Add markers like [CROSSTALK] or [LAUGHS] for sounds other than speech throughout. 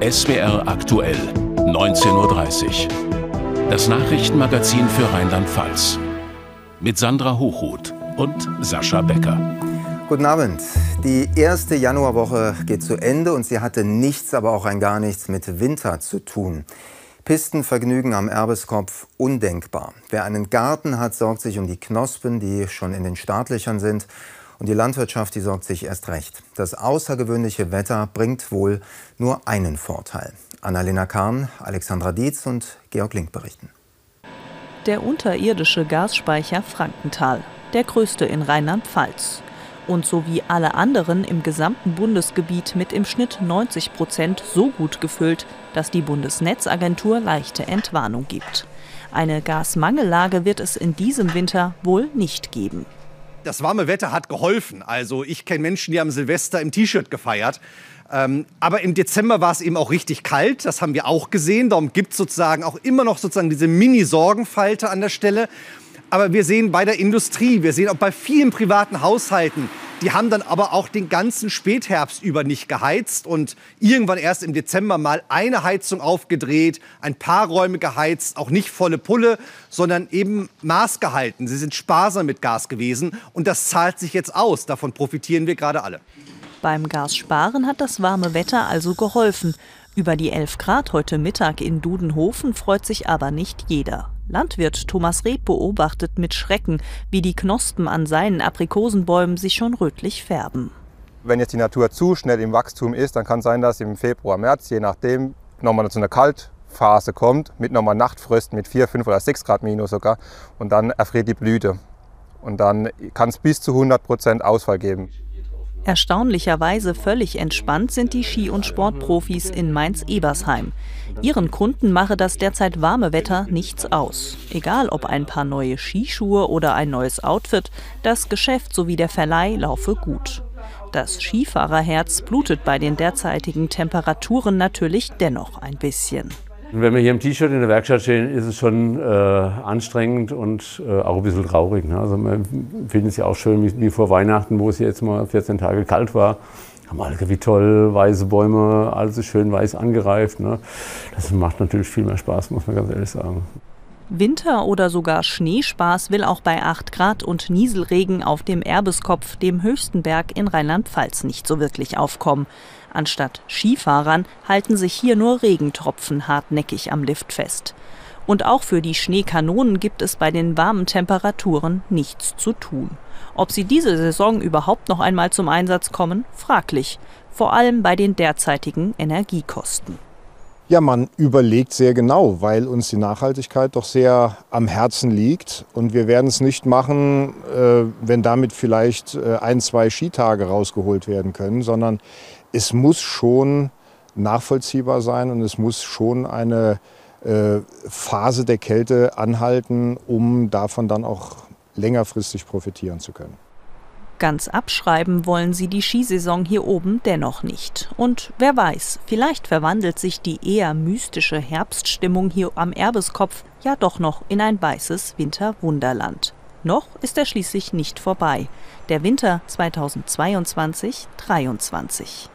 SWR aktuell, 19.30 Uhr. Das Nachrichtenmagazin für Rheinland-Pfalz. Mit Sandra Hochhuth und Sascha Becker. Guten Abend. Die erste Januarwoche geht zu Ende und sie hatte nichts, aber auch ein gar nichts mit Winter zu tun. Pistenvergnügen am Erbeskopf undenkbar. Wer einen Garten hat, sorgt sich um die Knospen, die schon in den Startlöchern sind. Und die Landwirtschaft, die sorgt sich erst recht. Das außergewöhnliche Wetter bringt wohl nur einen Vorteil. Annalena Kahn, Alexandra Dietz und Georg Link berichten. Der unterirdische Gasspeicher Frankenthal, der größte in Rheinland-Pfalz und so wie alle anderen im gesamten Bundesgebiet mit im Schnitt 90 Prozent so gut gefüllt, dass die Bundesnetzagentur leichte Entwarnung gibt. Eine Gasmangellage wird es in diesem Winter wohl nicht geben. Das warme Wetter hat geholfen. Also ich kenne Menschen, die haben Silvester im T-Shirt gefeiert. Ähm, aber im Dezember war es eben auch richtig kalt. Das haben wir auch gesehen. Darum gibt es sozusagen auch immer noch sozusagen diese Mini-Sorgenfalte an der Stelle. Aber wir sehen bei der Industrie, wir sehen auch bei vielen privaten Haushalten, die haben dann aber auch den ganzen Spätherbst über nicht geheizt und irgendwann erst im Dezember mal eine Heizung aufgedreht, ein paar Räume geheizt, auch nicht volle Pulle, sondern eben maßgehalten. Sie sind sparsam mit Gas gewesen und das zahlt sich jetzt aus. Davon profitieren wir gerade alle. Beim Gassparen hat das warme Wetter also geholfen. Über die 11 Grad heute Mittag in Dudenhofen freut sich aber nicht jeder. Landwirt Thomas Reb beobachtet mit Schrecken, wie die Knospen an seinen Aprikosenbäumen sich schon rötlich färben. Wenn jetzt die Natur zu schnell im Wachstum ist, dann kann es sein, dass im Februar, März, je nachdem, nochmal zu einer Kaltphase kommt, mit nochmal Nachtfrösten mit 4, 5 oder 6 Grad minus sogar. Und dann erfriert die Blüte. Und dann kann es bis zu 100 Prozent Ausfall geben. Erstaunlicherweise völlig entspannt sind die Ski- und Sportprofis in Mainz-Ebersheim. Ihren Kunden mache das derzeit warme Wetter nichts aus. Egal ob ein paar neue Skischuhe oder ein neues Outfit, das Geschäft sowie der Verleih laufe gut. Das Skifahrerherz blutet bei den derzeitigen Temperaturen natürlich dennoch ein bisschen. Wenn wir hier im T-Shirt in der Werkstatt stehen, ist es schon äh, anstrengend und äh, auch ein bisschen traurig. Ne? Also wir finden es ja auch schön, wie, wie, vor Weihnachten, wo es jetzt mal 14 Tage kalt war. Haben alle wie toll, weiße Bäume, alles schön weiß angereift. Ne? Das macht natürlich viel mehr Spaß, muss man ganz ehrlich sagen. Winter- oder sogar Schneespaß will auch bei 8 Grad und Nieselregen auf dem Erbeskopf, dem höchsten Berg in Rheinland-Pfalz, nicht so wirklich aufkommen. Anstatt Skifahrern halten sich hier nur Regentropfen hartnäckig am Lift fest. Und auch für die Schneekanonen gibt es bei den warmen Temperaturen nichts zu tun. Ob sie diese Saison überhaupt noch einmal zum Einsatz kommen, fraglich, vor allem bei den derzeitigen Energiekosten. Ja, man überlegt sehr genau, weil uns die Nachhaltigkeit doch sehr am Herzen liegt. Und wir werden es nicht machen, äh, wenn damit vielleicht äh, ein, zwei Skitage rausgeholt werden können, sondern es muss schon nachvollziehbar sein und es muss schon eine äh, Phase der Kälte anhalten, um davon dann auch längerfristig profitieren zu können. Ganz abschreiben wollen sie die Skisaison hier oben dennoch nicht. Und wer weiß, vielleicht verwandelt sich die eher mystische Herbststimmung hier am Erbeskopf ja doch noch in ein weißes Winterwunderland. Noch ist er schließlich nicht vorbei. Der Winter 2022-23.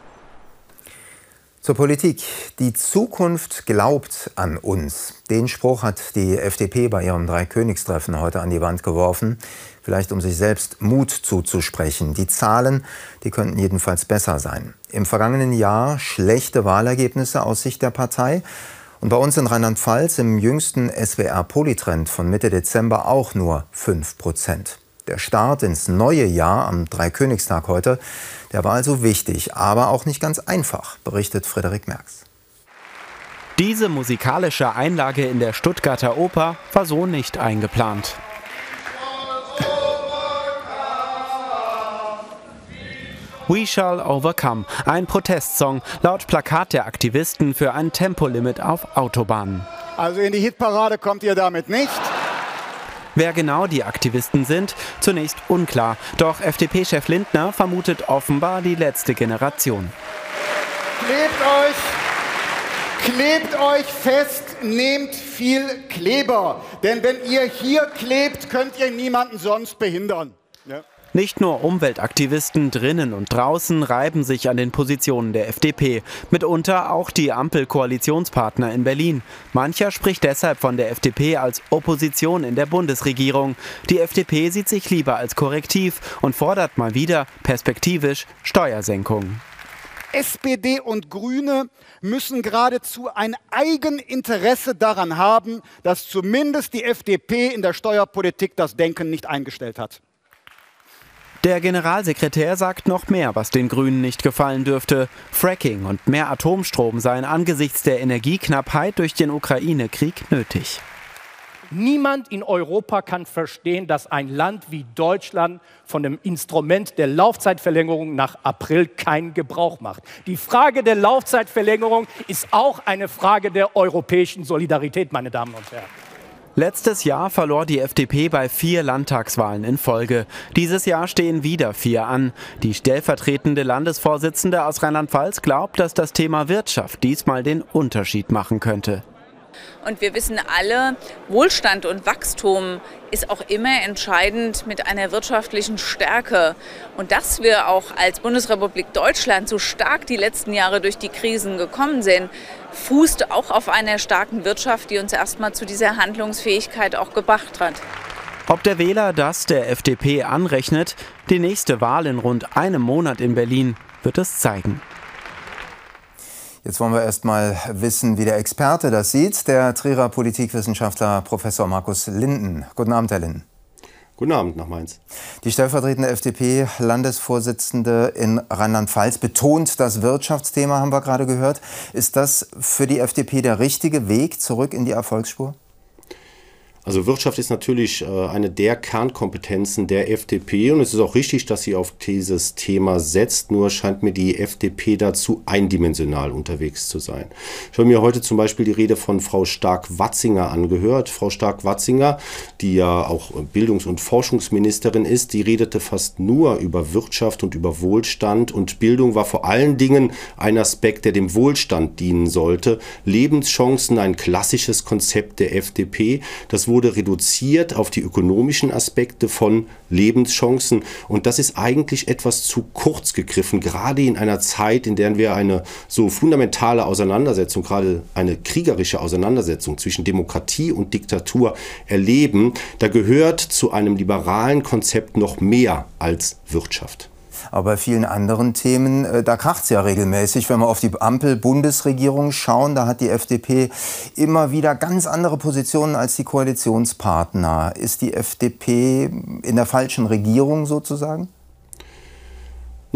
Zur Politik. Die Zukunft glaubt an uns. Den Spruch hat die FDP bei ihrem Dreikönigstreffen heute an die Wand geworfen vielleicht um sich selbst Mut zuzusprechen. Die Zahlen, die könnten jedenfalls besser sein. Im vergangenen Jahr schlechte Wahlergebnisse aus Sicht der Partei. Und bei uns in Rheinland-Pfalz im jüngsten SWR-Politrend von Mitte Dezember auch nur 5 Prozent. Der Start ins neue Jahr am Dreikönigstag heute, der war also wichtig, aber auch nicht ganz einfach, berichtet Frederik Merks. Diese musikalische Einlage in der Stuttgarter Oper war so nicht eingeplant. We Shall Overcome, ein Protestsong laut Plakat der Aktivisten für ein Tempolimit auf Autobahnen. Also in die Hitparade kommt ihr damit nicht. Wer genau die Aktivisten sind, zunächst unklar. Doch FDP-Chef Lindner vermutet offenbar die letzte Generation. Klebt euch, klebt euch fest, nehmt viel Kleber. Denn wenn ihr hier klebt, könnt ihr niemanden sonst behindern. Nicht nur Umweltaktivisten drinnen und draußen reiben sich an den Positionen der FDP, mitunter auch die Ampel-Koalitionspartner in Berlin. Mancher spricht deshalb von der FDP als Opposition in der Bundesregierung. Die FDP sieht sich lieber als Korrektiv und fordert mal wieder perspektivisch Steuersenkungen. SPD und Grüne müssen geradezu ein Eigeninteresse daran haben, dass zumindest die FDP in der Steuerpolitik das Denken nicht eingestellt hat. Der Generalsekretär sagt noch mehr, was den Grünen nicht gefallen dürfte. Fracking und mehr Atomstrom seien angesichts der Energieknappheit durch den Ukraine-Krieg nötig. Niemand in Europa kann verstehen, dass ein Land wie Deutschland von dem Instrument der Laufzeitverlängerung nach April keinen Gebrauch macht. Die Frage der Laufzeitverlängerung ist auch eine Frage der europäischen Solidarität, meine Damen und Herren. Letztes Jahr verlor die FDP bei vier Landtagswahlen in Folge. Dieses Jahr stehen wieder vier an. Die stellvertretende Landesvorsitzende aus Rheinland-Pfalz glaubt, dass das Thema Wirtschaft diesmal den Unterschied machen könnte. Und wir wissen alle, Wohlstand und Wachstum ist auch immer entscheidend mit einer wirtschaftlichen Stärke. Und dass wir auch als Bundesrepublik Deutschland so stark die letzten Jahre durch die Krisen gekommen sind, fußt auch auf einer starken Wirtschaft, die uns erstmal zu dieser Handlungsfähigkeit auch gebracht hat. Ob der Wähler das der FDP anrechnet, die nächste Wahl in rund einem Monat in Berlin wird es zeigen. Jetzt wollen wir erst mal wissen, wie der Experte das sieht, der Trierer Politikwissenschaftler Professor Markus Linden. Guten Abend, Herr Linden. Guten Abend nach Mainz. Die stellvertretende FDP-Landesvorsitzende in Rheinland-Pfalz betont das Wirtschaftsthema, haben wir gerade gehört. Ist das für die FDP der richtige Weg zurück in die Erfolgsspur? Also Wirtschaft ist natürlich äh, eine der Kernkompetenzen der FDP und es ist auch richtig, dass sie auf dieses Thema setzt. Nur scheint mir die FDP dazu eindimensional unterwegs zu sein. Ich habe mir heute zum Beispiel die Rede von Frau Stark-Watzinger angehört. Frau Stark-Watzinger, die ja auch Bildungs- und Forschungsministerin ist, die redete fast nur über Wirtschaft und über Wohlstand und Bildung war vor allen Dingen ein Aspekt, der dem Wohlstand dienen sollte. Lebenschancen, ein klassisches Konzept der FDP. Das wurde reduziert auf die ökonomischen Aspekte von Lebenschancen. Und das ist eigentlich etwas zu kurz gegriffen, gerade in einer Zeit, in der wir eine so fundamentale Auseinandersetzung, gerade eine kriegerische Auseinandersetzung zwischen Demokratie und Diktatur erleben. Da gehört zu einem liberalen Konzept noch mehr als Wirtschaft. Aber bei vielen anderen Themen, äh, da kracht es ja regelmäßig. Wenn wir auf die Ampel-Bundesregierung schauen, da hat die FDP immer wieder ganz andere Positionen als die Koalitionspartner. Ist die FDP in der falschen Regierung sozusagen?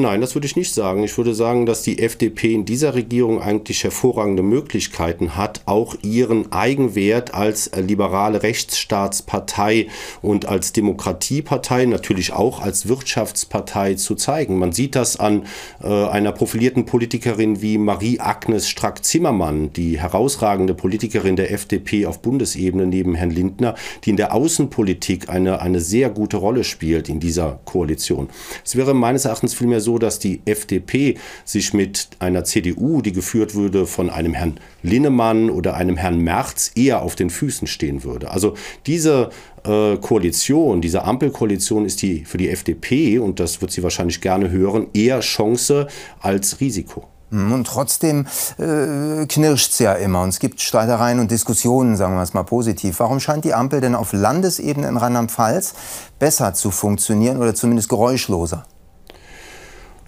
Nein, das würde ich nicht sagen. Ich würde sagen, dass die FDP in dieser Regierung eigentlich hervorragende Möglichkeiten hat, auch ihren Eigenwert als liberale Rechtsstaatspartei und als Demokratiepartei, natürlich auch als Wirtschaftspartei zu zeigen. Man sieht das an äh, einer profilierten Politikerin wie Marie-Agnes Strack-Zimmermann, die herausragende Politikerin der FDP auf Bundesebene neben Herrn Lindner, die in der Außenpolitik eine, eine sehr gute Rolle spielt in dieser Koalition. Es wäre meines Erachtens vielmehr so, so, dass die FDP sich mit einer CDU, die geführt würde von einem Herrn Linnemann oder einem Herrn Merz, eher auf den Füßen stehen würde. Also diese äh, Koalition, diese Ampelkoalition ist die für die FDP, und das wird sie wahrscheinlich gerne hören, eher Chance als Risiko. Hm, und trotzdem äh, knirscht es ja immer und es gibt Streitereien und Diskussionen, sagen wir es mal positiv. Warum scheint die Ampel denn auf Landesebene in Rheinland-Pfalz besser zu funktionieren oder zumindest geräuschloser?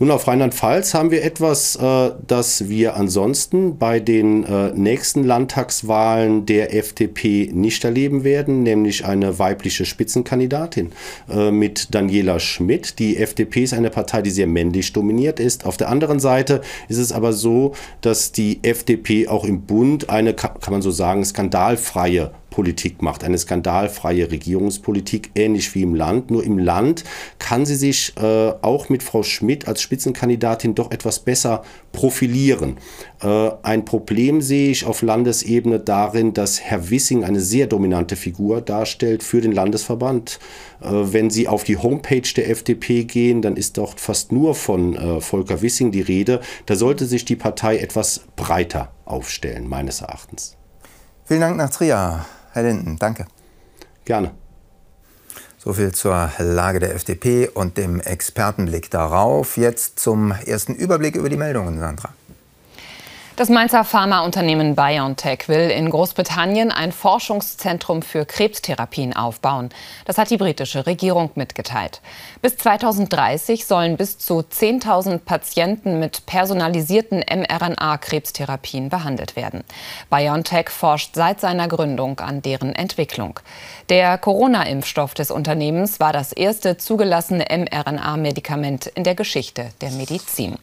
Nun, auf Rheinland-Pfalz haben wir etwas, äh, das wir ansonsten bei den äh, nächsten Landtagswahlen der FDP nicht erleben werden, nämlich eine weibliche Spitzenkandidatin äh, mit Daniela Schmidt. Die FDP ist eine Partei, die sehr männlich dominiert ist. Auf der anderen Seite ist es aber so, dass die FDP auch im Bund eine, kann man so sagen, skandalfreie Politik macht, eine skandalfreie Regierungspolitik, ähnlich wie im Land. Nur im Land kann sie sich äh, auch mit Frau Schmidt als Spitzenkandidatin doch etwas besser profilieren. Äh, ein Problem sehe ich auf Landesebene darin, dass Herr Wissing eine sehr dominante Figur darstellt für den Landesverband. Äh, wenn Sie auf die Homepage der FDP gehen, dann ist dort fast nur von äh, Volker Wissing die Rede. Da sollte sich die Partei etwas breiter aufstellen, meines Erachtens. Vielen Dank nach Trier. Herr Linden, danke. Gerne. So viel zur Lage der FDP und dem Expertenblick darauf. Jetzt zum ersten Überblick über die Meldungen, Sandra. Das Mainzer Pharmaunternehmen BioNTech will in Großbritannien ein Forschungszentrum für Krebstherapien aufbauen. Das hat die britische Regierung mitgeteilt. Bis 2030 sollen bis zu 10.000 Patienten mit personalisierten mRNA-Krebstherapien behandelt werden. BioNTech forscht seit seiner Gründung an deren Entwicklung. Der Corona-Impfstoff des Unternehmens war das erste zugelassene mRNA-Medikament in der Geschichte der Medizin.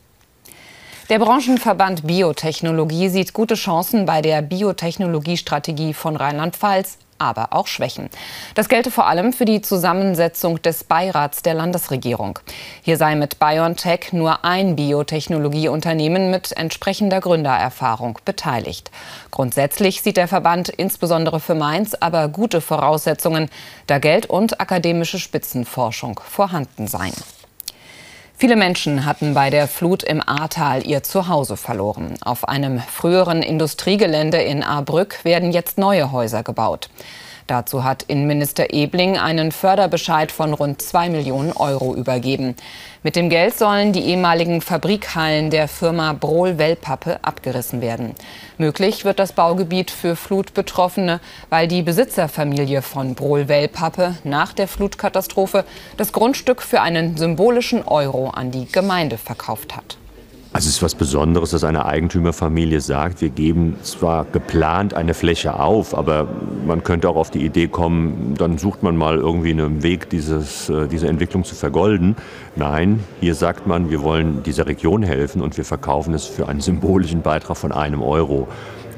Der Branchenverband Biotechnologie sieht gute Chancen bei der Biotechnologiestrategie von Rheinland-Pfalz, aber auch Schwächen. Das gelte vor allem für die Zusammensetzung des Beirats der Landesregierung. Hier sei mit BioNTech nur ein Biotechnologieunternehmen mit entsprechender Gründererfahrung beteiligt. Grundsätzlich sieht der Verband insbesondere für Mainz aber gute Voraussetzungen, da Geld und akademische Spitzenforschung vorhanden seien. Viele Menschen hatten bei der Flut im Ahrtal ihr Zuhause verloren. Auf einem früheren Industriegelände in Ahrbrück werden jetzt neue Häuser gebaut. Dazu hat Innenminister Ebling einen Förderbescheid von rund 2 Millionen Euro übergeben. Mit dem Geld sollen die ehemaligen Fabrikhallen der Firma Brohl Wellpappe abgerissen werden. Möglich wird das Baugebiet für Flutbetroffene, weil die Besitzerfamilie von Brohl Wellpappe nach der Flutkatastrophe das Grundstück für einen symbolischen Euro an die Gemeinde verkauft hat. Also es ist was Besonderes, dass eine Eigentümerfamilie sagt, wir geben zwar geplant eine Fläche auf, aber man könnte auch auf die Idee kommen, dann sucht man mal irgendwie einen Weg, dieses, äh, diese Entwicklung zu vergolden. Nein, hier sagt man, wir wollen dieser Region helfen und wir verkaufen es für einen symbolischen Beitrag von einem Euro.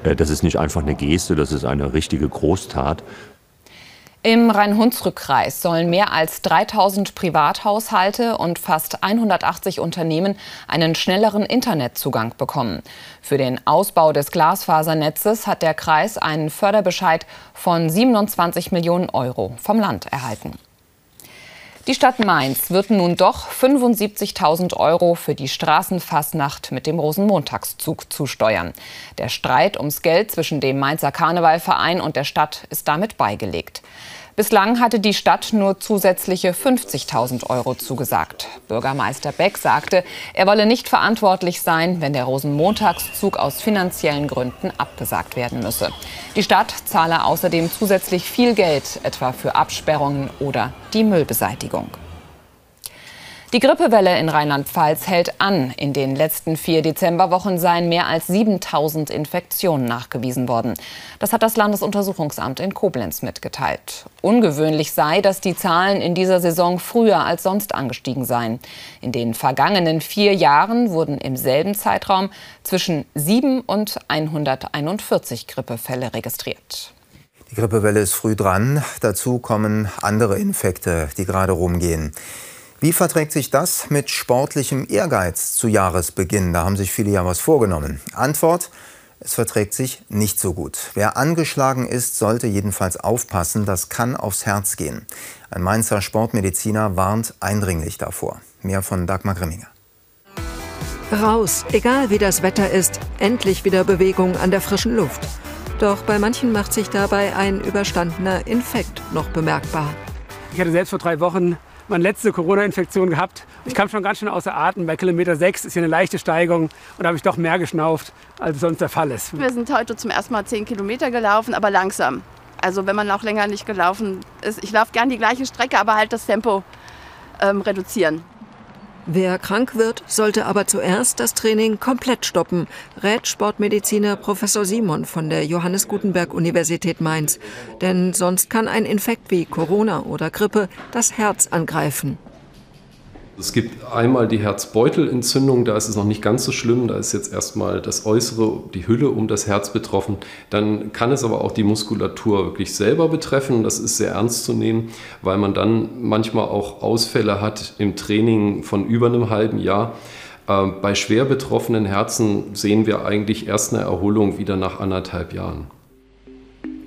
Äh, das ist nicht einfach eine Geste, das ist eine richtige Großtat. Im Rhein-Hunsrück-Kreis sollen mehr als 3000 Privathaushalte und fast 180 Unternehmen einen schnelleren Internetzugang bekommen. Für den Ausbau des Glasfasernetzes hat der Kreis einen Förderbescheid von 27 Millionen Euro vom Land erhalten. Die Stadt Mainz wird nun doch 75.000 Euro für die Straßenfastnacht mit dem Rosenmontagszug zusteuern. Der Streit ums Geld zwischen dem Mainzer Karnevalverein und der Stadt ist damit beigelegt. Bislang hatte die Stadt nur zusätzliche 50.000 Euro zugesagt. Bürgermeister Beck sagte, er wolle nicht verantwortlich sein, wenn der Rosenmontagszug aus finanziellen Gründen abgesagt werden müsse. Die Stadt zahle außerdem zusätzlich viel Geld, etwa für Absperrungen oder die Müllbeseitigung. Die Grippewelle in Rheinland-Pfalz hält an. In den letzten vier Dezemberwochen seien mehr als 7000 Infektionen nachgewiesen worden. Das hat das Landesuntersuchungsamt in Koblenz mitgeteilt. Ungewöhnlich sei, dass die Zahlen in dieser Saison früher als sonst angestiegen seien. In den vergangenen vier Jahren wurden im selben Zeitraum zwischen 7 und 141 Grippefälle registriert. Die Grippewelle ist früh dran. Dazu kommen andere Infekte, die gerade rumgehen. Wie verträgt sich das mit sportlichem Ehrgeiz zu Jahresbeginn? Da haben sich viele ja was vorgenommen. Antwort, es verträgt sich nicht so gut. Wer angeschlagen ist, sollte jedenfalls aufpassen, das kann aufs Herz gehen. Ein Mainzer Sportmediziner warnt eindringlich davor. Mehr von Dagmar Grimminger. Raus, egal wie das Wetter ist, endlich wieder Bewegung an der frischen Luft. Doch bei manchen macht sich dabei ein überstandener Infekt noch bemerkbar. Ich hatte selbst vor drei Wochen meine letzte Corona-Infektion gehabt. Ich kam schon ganz schön außer Atem. Bei Kilometer 6 ist hier eine leichte Steigung und habe ich doch mehr geschnauft, als sonst der Fall ist. Wir sind heute zum ersten Mal 10 Kilometer gelaufen, aber langsam. Also wenn man auch länger nicht gelaufen ist. Ich laufe gern die gleiche Strecke, aber halt das Tempo ähm, reduzieren. Wer krank wird, sollte aber zuerst das Training komplett stoppen, rät Sportmediziner Professor Simon von der Johannes Gutenberg Universität Mainz. Denn sonst kann ein Infekt wie Corona oder Grippe das Herz angreifen. Es gibt einmal die Herzbeutelentzündung, da ist es noch nicht ganz so schlimm, da ist jetzt erstmal das Äußere, die Hülle um das Herz betroffen. Dann kann es aber auch die Muskulatur wirklich selber betreffen. Das ist sehr ernst zu nehmen, weil man dann manchmal auch Ausfälle hat im Training von über einem halben Jahr. Ähm, bei schwer betroffenen Herzen sehen wir eigentlich erst eine Erholung wieder nach anderthalb Jahren.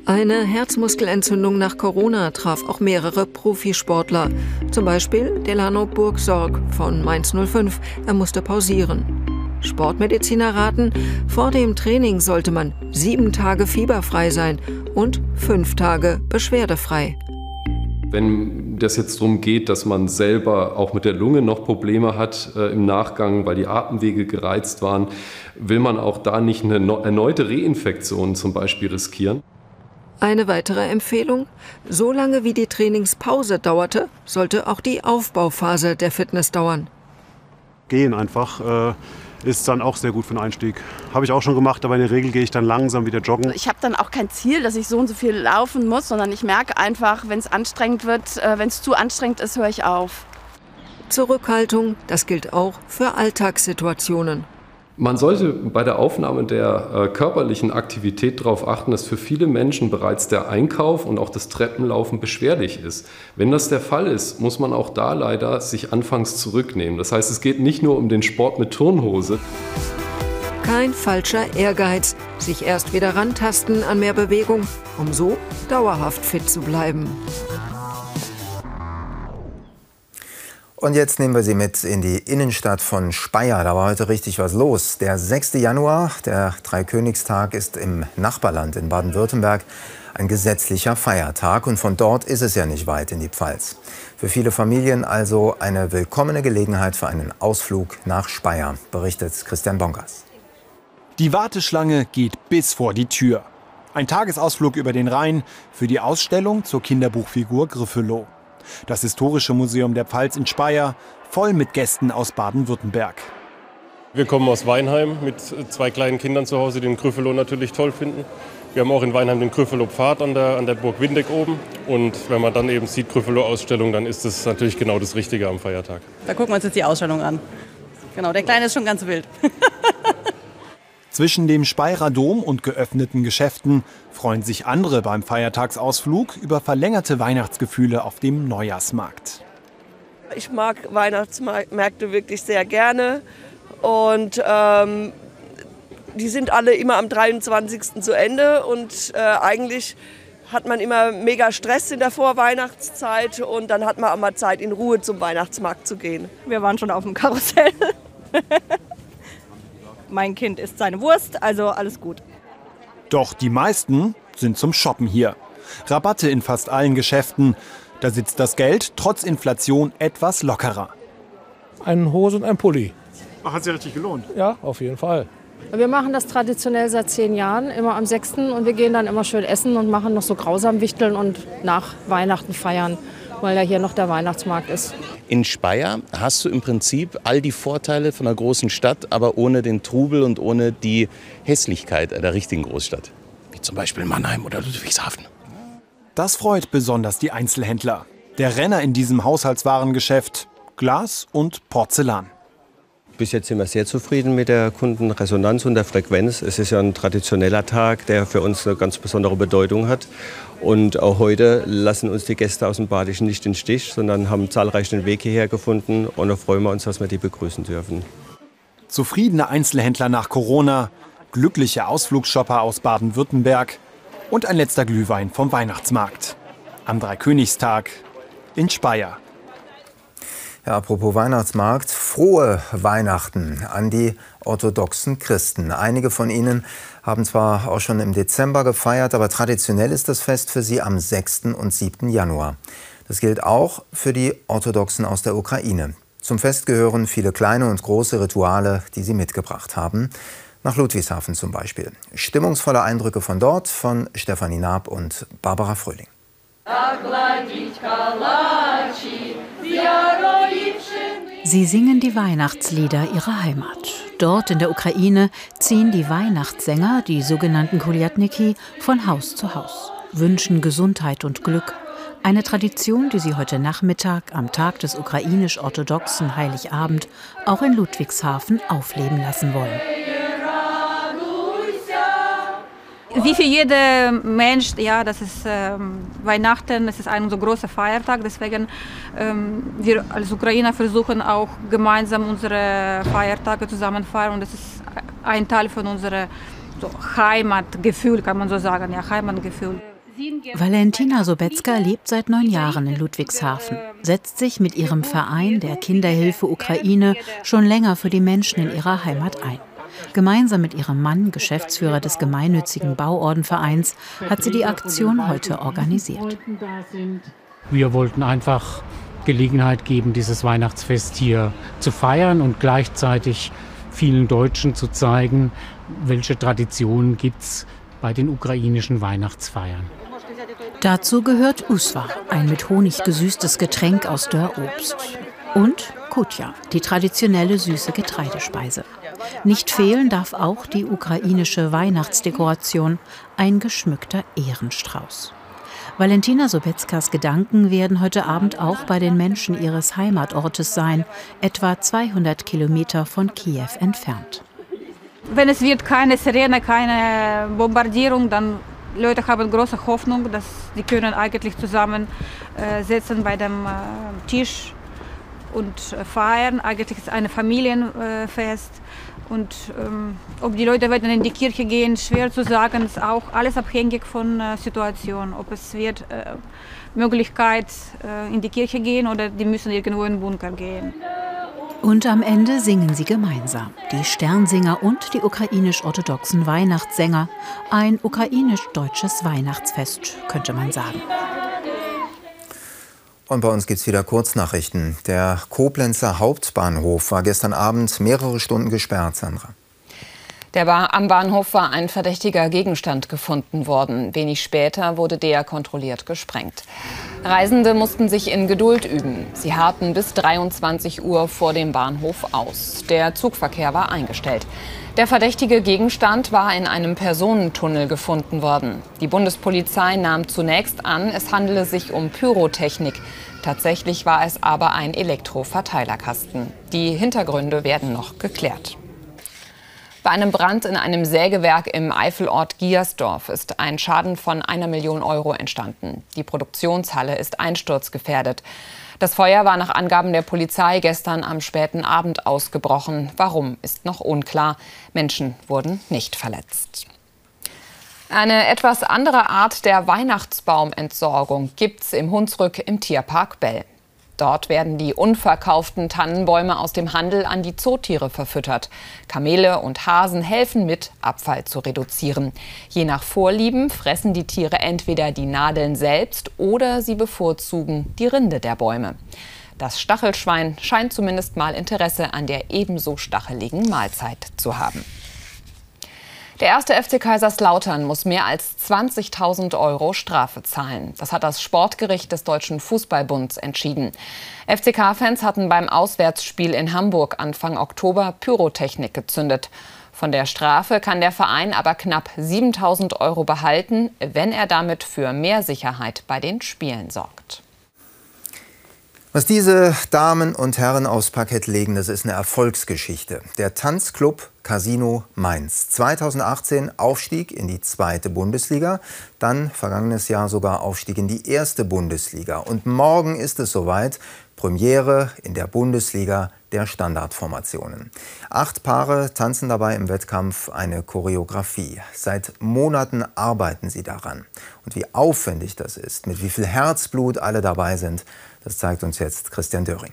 Eine Herzmuskelentzündung nach Corona traf auch mehrere Profisportler. Zum Beispiel Delano Burgsorg von Mainz 05. Er musste pausieren. Sportmediziner raten, vor dem Training sollte man sieben Tage fieberfrei sein und fünf Tage beschwerdefrei. Wenn das jetzt darum geht, dass man selber auch mit der Lunge noch Probleme hat äh, im Nachgang, weil die Atemwege gereizt waren, will man auch da nicht eine erneute Reinfektion zum Beispiel riskieren. Eine weitere Empfehlung, solange wie die Trainingspause dauerte, sollte auch die Aufbauphase der Fitness dauern. Gehen einfach. Äh ist dann auch sehr gut für den Einstieg. Habe ich auch schon gemacht, aber in der Regel gehe ich dann langsam wieder joggen. Ich habe dann auch kein Ziel, dass ich so und so viel laufen muss, sondern ich merke einfach, wenn es anstrengend wird, äh, wenn es zu anstrengend ist, höre ich auf. Zurückhaltung, das gilt auch für Alltagssituationen. Man sollte bei der Aufnahme der äh, körperlichen Aktivität darauf achten, dass für viele Menschen bereits der Einkauf und auch das Treppenlaufen beschwerlich ist. Wenn das der Fall ist, muss man auch da leider sich anfangs zurücknehmen. Das heißt, es geht nicht nur um den Sport mit Turnhose. Kein falscher Ehrgeiz, sich erst wieder rantasten an mehr Bewegung, um so dauerhaft fit zu bleiben. Und jetzt nehmen wir Sie mit in die Innenstadt von Speyer. Da war heute richtig was los. Der 6. Januar, der Dreikönigstag, ist im Nachbarland in Baden-Württemberg ein gesetzlicher Feiertag. Und von dort ist es ja nicht weit in die Pfalz. Für viele Familien also eine willkommene Gelegenheit für einen Ausflug nach Speyer, berichtet Christian Bonkers. Die Warteschlange geht bis vor die Tür. Ein Tagesausflug über den Rhein für die Ausstellung zur Kinderbuchfigur Griffelow. Das Historische Museum der Pfalz in Speyer, voll mit Gästen aus Baden-Württemberg. Wir kommen aus Weinheim mit zwei kleinen Kindern zu Hause, die den Grüffelow natürlich toll finden. Wir haben auch in Weinheim den Grüffelow-Pfad an der, an der Burg Windeck oben. Und wenn man dann eben sieht, Grüffelow-Ausstellung, dann ist das natürlich genau das Richtige am Feiertag. Da gucken wir uns jetzt die Ausstellung an. Genau, der Kleine ist schon ganz wild. [LAUGHS] Zwischen dem Speyerer Dom und geöffneten Geschäften freuen sich andere beim Feiertagsausflug über verlängerte Weihnachtsgefühle auf dem Neujahrsmarkt. Ich mag Weihnachtsmärkte wirklich sehr gerne und ähm, die sind alle immer am 23. zu Ende und äh, eigentlich hat man immer mega Stress in der Vorweihnachtszeit und dann hat man auch mal Zeit in Ruhe zum Weihnachtsmarkt zu gehen. Wir waren schon auf dem Karussell. [LAUGHS] mein Kind isst seine Wurst, also alles gut. Doch die meisten sind zum Shoppen hier. Rabatte in fast allen Geschäften. Da sitzt das Geld trotz Inflation etwas lockerer. Eine Hose und ein Pulli. Ach, hat sich richtig gelohnt? Ja, auf jeden Fall. Wir machen das traditionell seit zehn Jahren, immer am 6. Und wir gehen dann immer schön essen und machen noch so grausam Wichteln und nach Weihnachten feiern weil ja hier noch der Weihnachtsmarkt ist. In Speyer hast du im Prinzip all die Vorteile von einer großen Stadt, aber ohne den Trubel und ohne die Hässlichkeit einer richtigen Großstadt. Wie zum Beispiel Mannheim oder Ludwigshafen. Das freut besonders die Einzelhändler. Der Renner in diesem Haushaltswarengeschäft Glas und Porzellan. Bis jetzt sind wir sehr zufrieden mit der Kundenresonanz und der Frequenz. Es ist ja ein traditioneller Tag, der für uns eine ganz besondere Bedeutung hat. Und auch heute lassen uns die Gäste aus dem Badischen nicht in den Stich, sondern haben zahlreich den Weg hierher gefunden. Und da freuen wir uns, dass wir die begrüßen dürfen. Zufriedene Einzelhändler nach Corona, glückliche Ausflugsshopper aus Baden-Württemberg und ein letzter Glühwein vom Weihnachtsmarkt. Am Dreikönigstag in Speyer. Ja, apropos Weihnachtsmarkt, frohe Weihnachten an die orthodoxen Christen. Einige von ihnen haben zwar auch schon im Dezember gefeiert, aber traditionell ist das Fest für sie am 6. und 7. Januar. Das gilt auch für die Orthodoxen aus der Ukraine. Zum Fest gehören viele kleine und große Rituale, die sie mitgebracht haben. Nach Ludwigshafen zum Beispiel. Stimmungsvolle Eindrücke von dort von Stefanie Naab und Barbara Fröhling. Sie singen die Weihnachtslieder ihrer Heimat. Dort in der Ukraine ziehen die Weihnachtssänger, die sogenannten Kuliatniki, von Haus zu Haus, wünschen Gesundheit und Glück. Eine Tradition, die sie heute Nachmittag am Tag des ukrainisch-orthodoxen Heiligabend auch in Ludwigshafen aufleben lassen wollen. Wie für jeden Mensch, ja, das ist ähm, Weihnachten, das ist ein so großer Feiertag, deswegen ähm, wir als Ukrainer versuchen auch gemeinsam unsere Feiertage zusammen feiern und das ist ein Teil von unserem so Heimatgefühl, kann man so sagen, ja, Heimatgefühl. Valentina Sobetzka lebt seit neun Jahren in Ludwigshafen, setzt sich mit ihrem Verein der Kinderhilfe Ukraine schon länger für die Menschen in ihrer Heimat ein. Gemeinsam mit ihrem Mann, Geschäftsführer des gemeinnützigen Bauordenvereins, hat sie die Aktion heute organisiert. Wir wollten einfach Gelegenheit geben, dieses Weihnachtsfest hier zu feiern und gleichzeitig vielen Deutschen zu zeigen, welche Traditionen gibt es bei den ukrainischen Weihnachtsfeiern. Dazu gehört Uswa, ein mit Honig gesüßtes Getränk aus Dörrobst. Und Kutja, die traditionelle süße Getreidespeise. Nicht fehlen darf auch die ukrainische Weihnachtsdekoration, ein geschmückter Ehrenstrauß. Valentina Sobetzkas Gedanken werden heute Abend auch bei den Menschen ihres Heimatortes sein, etwa 200 Kilometer von Kiew entfernt. Wenn es wird keine Sirene, keine Bombardierung, dann Leute haben große Hoffnung, dass sie können eigentlich zusammen äh, sitzen bei dem äh, Tisch und äh, feiern. Eigentlich ist es ein Familienfest. Und ähm, ob die Leute werden in die Kirche gehen, schwer zu sagen. ist auch alles abhängig von der äh, Situation. Ob es wird äh, Möglichkeit äh, in die Kirche gehen oder die müssen irgendwo in den Bunker gehen. Und am Ende singen sie gemeinsam. Die Sternsinger und die ukrainisch-orthodoxen Weihnachtssänger. Ein ukrainisch-deutsches Weihnachtsfest, könnte man sagen. Und bei uns gibt es wieder Kurznachrichten. Der Koblenzer Hauptbahnhof war gestern Abend mehrere Stunden gesperrt, Sandra. War, am Bahnhof war ein verdächtiger Gegenstand gefunden worden. Wenig später wurde der kontrolliert gesprengt. Reisende mussten sich in Geduld üben. Sie harten bis 23 Uhr vor dem Bahnhof aus. Der Zugverkehr war eingestellt. Der verdächtige Gegenstand war in einem Personentunnel gefunden worden. Die Bundespolizei nahm zunächst an, es handele sich um Pyrotechnik. Tatsächlich war es aber ein Elektroverteilerkasten. Die Hintergründe werden noch geklärt. Bei einem Brand in einem Sägewerk im Eifelort Giersdorf ist ein Schaden von einer Million Euro entstanden. Die Produktionshalle ist einsturzgefährdet. Das Feuer war nach Angaben der Polizei gestern am späten Abend ausgebrochen. Warum ist noch unklar. Menschen wurden nicht verletzt. Eine etwas andere Art der Weihnachtsbaumentsorgung gibt's im Hunsrück im Tierpark Bell. Dort werden die unverkauften Tannenbäume aus dem Handel an die Zootiere verfüttert. Kamele und Hasen helfen mit, Abfall zu reduzieren. Je nach Vorlieben fressen die Tiere entweder die Nadeln selbst oder sie bevorzugen die Rinde der Bäume. Das Stachelschwein scheint zumindest mal Interesse an der ebenso stacheligen Mahlzeit zu haben. Der erste FC Kaiserslautern muss mehr als 20.000 Euro Strafe zahlen. Das hat das Sportgericht des Deutschen Fußballbunds entschieden. FCK-Fans hatten beim Auswärtsspiel in Hamburg Anfang Oktober Pyrotechnik gezündet. Von der Strafe kann der Verein aber knapp 7000 Euro behalten, wenn er damit für mehr Sicherheit bei den Spielen sorgt. Was diese Damen und Herren aufs Parkett legen, das ist eine Erfolgsgeschichte. Der Tanzclub Casino Mainz. 2018 Aufstieg in die zweite Bundesliga, dann vergangenes Jahr sogar Aufstieg in die erste Bundesliga. Und morgen ist es soweit, Premiere in der Bundesliga der Standardformationen. Acht Paare tanzen dabei im Wettkampf eine Choreografie. Seit Monaten arbeiten sie daran. Und wie aufwendig das ist, mit wie viel Herzblut alle dabei sind, das zeigt uns jetzt Christian Döring.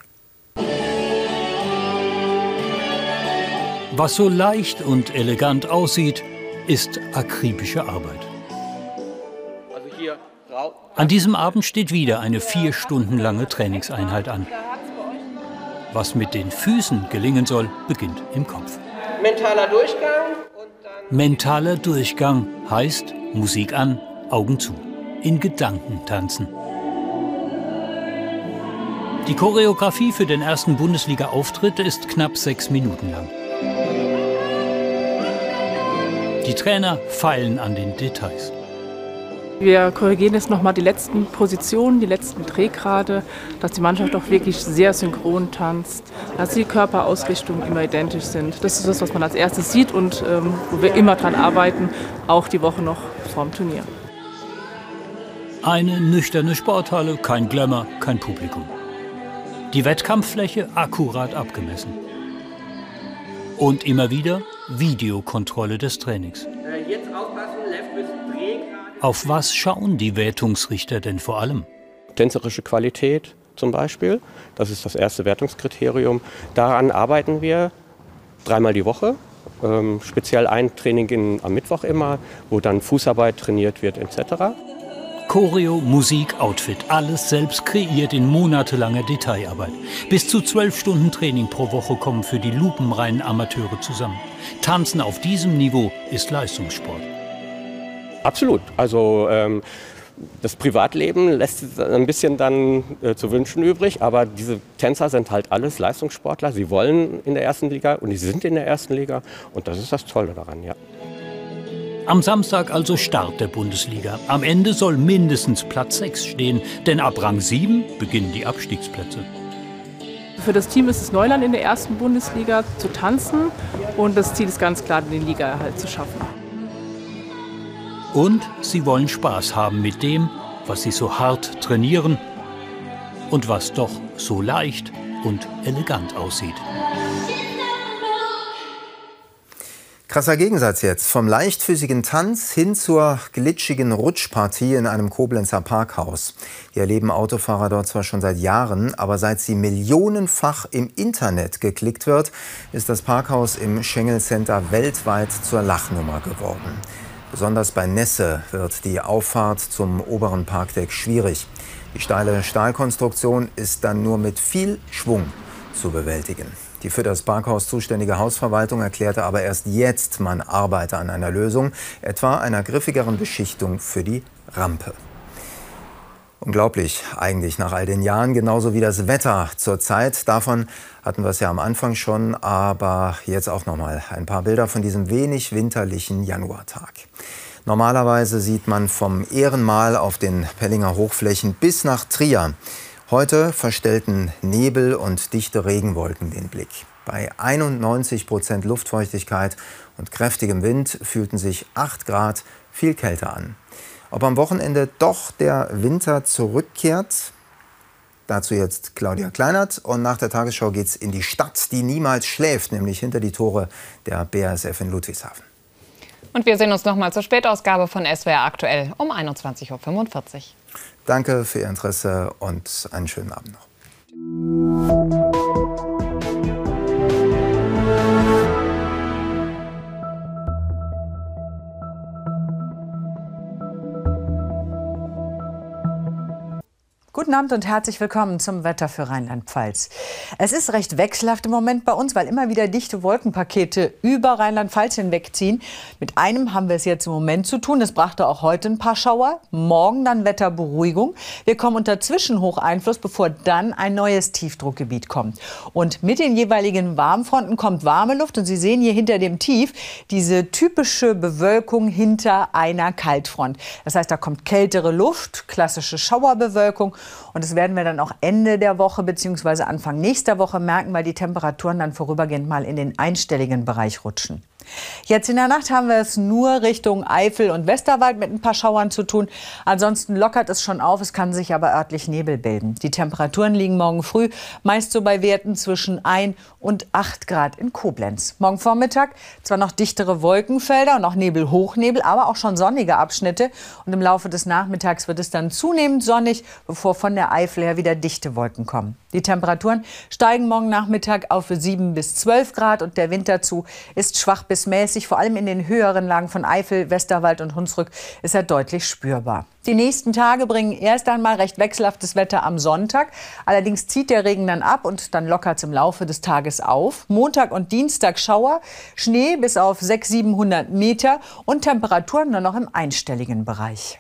Was so leicht und elegant aussieht, ist akribische Arbeit. An diesem Abend steht wieder eine vier Stunden lange Trainingseinheit an. Was mit den Füßen gelingen soll, beginnt im Kopf. Mentaler Durchgang. Mentaler Durchgang heißt Musik an, Augen zu, in Gedanken tanzen. Die Choreografie für den ersten Bundesliga-Auftritt ist knapp sechs Minuten lang. Die Trainer feilen an den Details. Wir korrigieren jetzt nochmal die letzten Positionen, die letzten Drehgrade, dass die Mannschaft auch wirklich sehr synchron tanzt, dass die Körperausrichtungen immer identisch sind. Das ist das, was man als erstes sieht und ähm, wo wir immer dran arbeiten, auch die Woche noch vorm Turnier. Eine nüchterne Sporthalle, kein Glamour, kein Publikum. Die Wettkampffläche akkurat abgemessen. Und immer wieder Videokontrolle des Trainings. Äh, jetzt aufpassen, left bis Auf was schauen die Wertungsrichter denn vor allem? Tänzerische Qualität zum Beispiel, das ist das erste Wertungskriterium. Daran arbeiten wir dreimal die Woche. Ähm, speziell ein Training in, am Mittwoch immer, wo dann Fußarbeit trainiert wird etc. Choreo, Musik, Outfit, alles selbst kreiert in monatelanger Detailarbeit. Bis zu zwölf Stunden Training pro Woche kommen für die lupenreinen Amateure zusammen. Tanzen auf diesem Niveau ist Leistungssport. Absolut. Also ähm, das Privatleben lässt ein bisschen dann äh, zu wünschen übrig, aber diese Tänzer sind halt alles Leistungssportler. Sie wollen in der ersten Liga und sie sind in der ersten Liga und das ist das Tolle daran, ja. Am Samstag also Start der Bundesliga. Am Ende soll mindestens Platz 6 stehen, denn ab Rang 7 beginnen die Abstiegsplätze. Für das Team ist es Neuland in der ersten Bundesliga zu tanzen und das Ziel ist ganz klar, den Ligaerhalt zu schaffen. Und sie wollen Spaß haben mit dem, was sie so hart trainieren und was doch so leicht und elegant aussieht. Krasser Gegensatz jetzt. Vom leichtfüßigen Tanz hin zur glitschigen Rutschpartie in einem Koblenzer Parkhaus. Hier erleben Autofahrer dort zwar schon seit Jahren, aber seit sie millionenfach im Internet geklickt wird, ist das Parkhaus im Schengel Center weltweit zur Lachnummer geworden. Besonders bei Nässe wird die Auffahrt zum oberen Parkdeck schwierig. Die steile Stahlkonstruktion ist dann nur mit viel Schwung zu bewältigen. Die für das Parkhaus zuständige Hausverwaltung erklärte aber erst jetzt, man arbeite an einer Lösung, etwa einer griffigeren Beschichtung für die Rampe. Unglaublich eigentlich nach all den Jahren, genauso wie das Wetter zurzeit. Davon hatten wir es ja am Anfang schon, aber jetzt auch noch mal ein paar Bilder von diesem wenig winterlichen Januartag. Normalerweise sieht man vom Ehrenmal auf den Pellinger Hochflächen bis nach Trier Heute verstellten Nebel und dichte Regenwolken den Blick. Bei 91 Prozent Luftfeuchtigkeit und kräftigem Wind fühlten sich 8 Grad viel kälter an. Ob am Wochenende doch der Winter zurückkehrt, Dazu jetzt Claudia Kleinert. Und nach der Tagesschau geht es in die Stadt, die niemals schläft, nämlich hinter die Tore der BASF in Ludwigshafen. Und wir sehen uns noch mal zur Spätausgabe von SWR aktuell um 21.45 Uhr. Danke für Ihr Interesse und einen schönen Abend noch. Guten Abend und herzlich willkommen zum Wetter für Rheinland-Pfalz. Es ist recht wechselhaft im Moment bei uns, weil immer wieder dichte Wolkenpakete über Rheinland-Pfalz hinwegziehen. Mit einem haben wir es jetzt im Moment zu tun. Es brachte auch heute ein paar Schauer. Morgen dann Wetterberuhigung. Wir kommen unter Zwischenhocheinfluss, bevor dann ein neues Tiefdruckgebiet kommt. Und mit den jeweiligen Warmfronten kommt warme Luft. Und Sie sehen hier hinter dem Tief diese typische Bewölkung hinter einer Kaltfront. Das heißt, da kommt kältere Luft, klassische Schauerbewölkung. Und das werden wir dann auch Ende der Woche bzw. Anfang nächster Woche merken, weil die Temperaturen dann vorübergehend mal in den einstelligen Bereich rutschen. Jetzt in der Nacht haben wir es nur Richtung Eifel und Westerwald mit ein paar Schauern zu tun. Ansonsten lockert es schon auf, es kann sich aber örtlich Nebel bilden. Die Temperaturen liegen morgen früh meist so bei Werten zwischen 1 und 8 Grad in Koblenz. Morgen Vormittag zwar noch dichtere Wolkenfelder und auch Nebel, Hochnebel, aber auch schon sonnige Abschnitte. Und im Laufe des Nachmittags wird es dann zunehmend sonnig, bevor von der Eifel her wieder dichte Wolken kommen. Die Temperaturen steigen morgen Nachmittag auf 7 bis 12 Grad und der Wind dazu ist schwach bis mäßig. Vor allem in den höheren Lagen von Eifel, Westerwald und Hunsrück ist er deutlich spürbar. Die nächsten Tage bringen erst einmal recht wechselhaftes Wetter am Sonntag. Allerdings zieht der Regen dann ab und dann lockert es im Laufe des Tages auf. Montag und Dienstag Schauer, Schnee bis auf 600, 700 Meter und Temperaturen nur noch im einstelligen Bereich.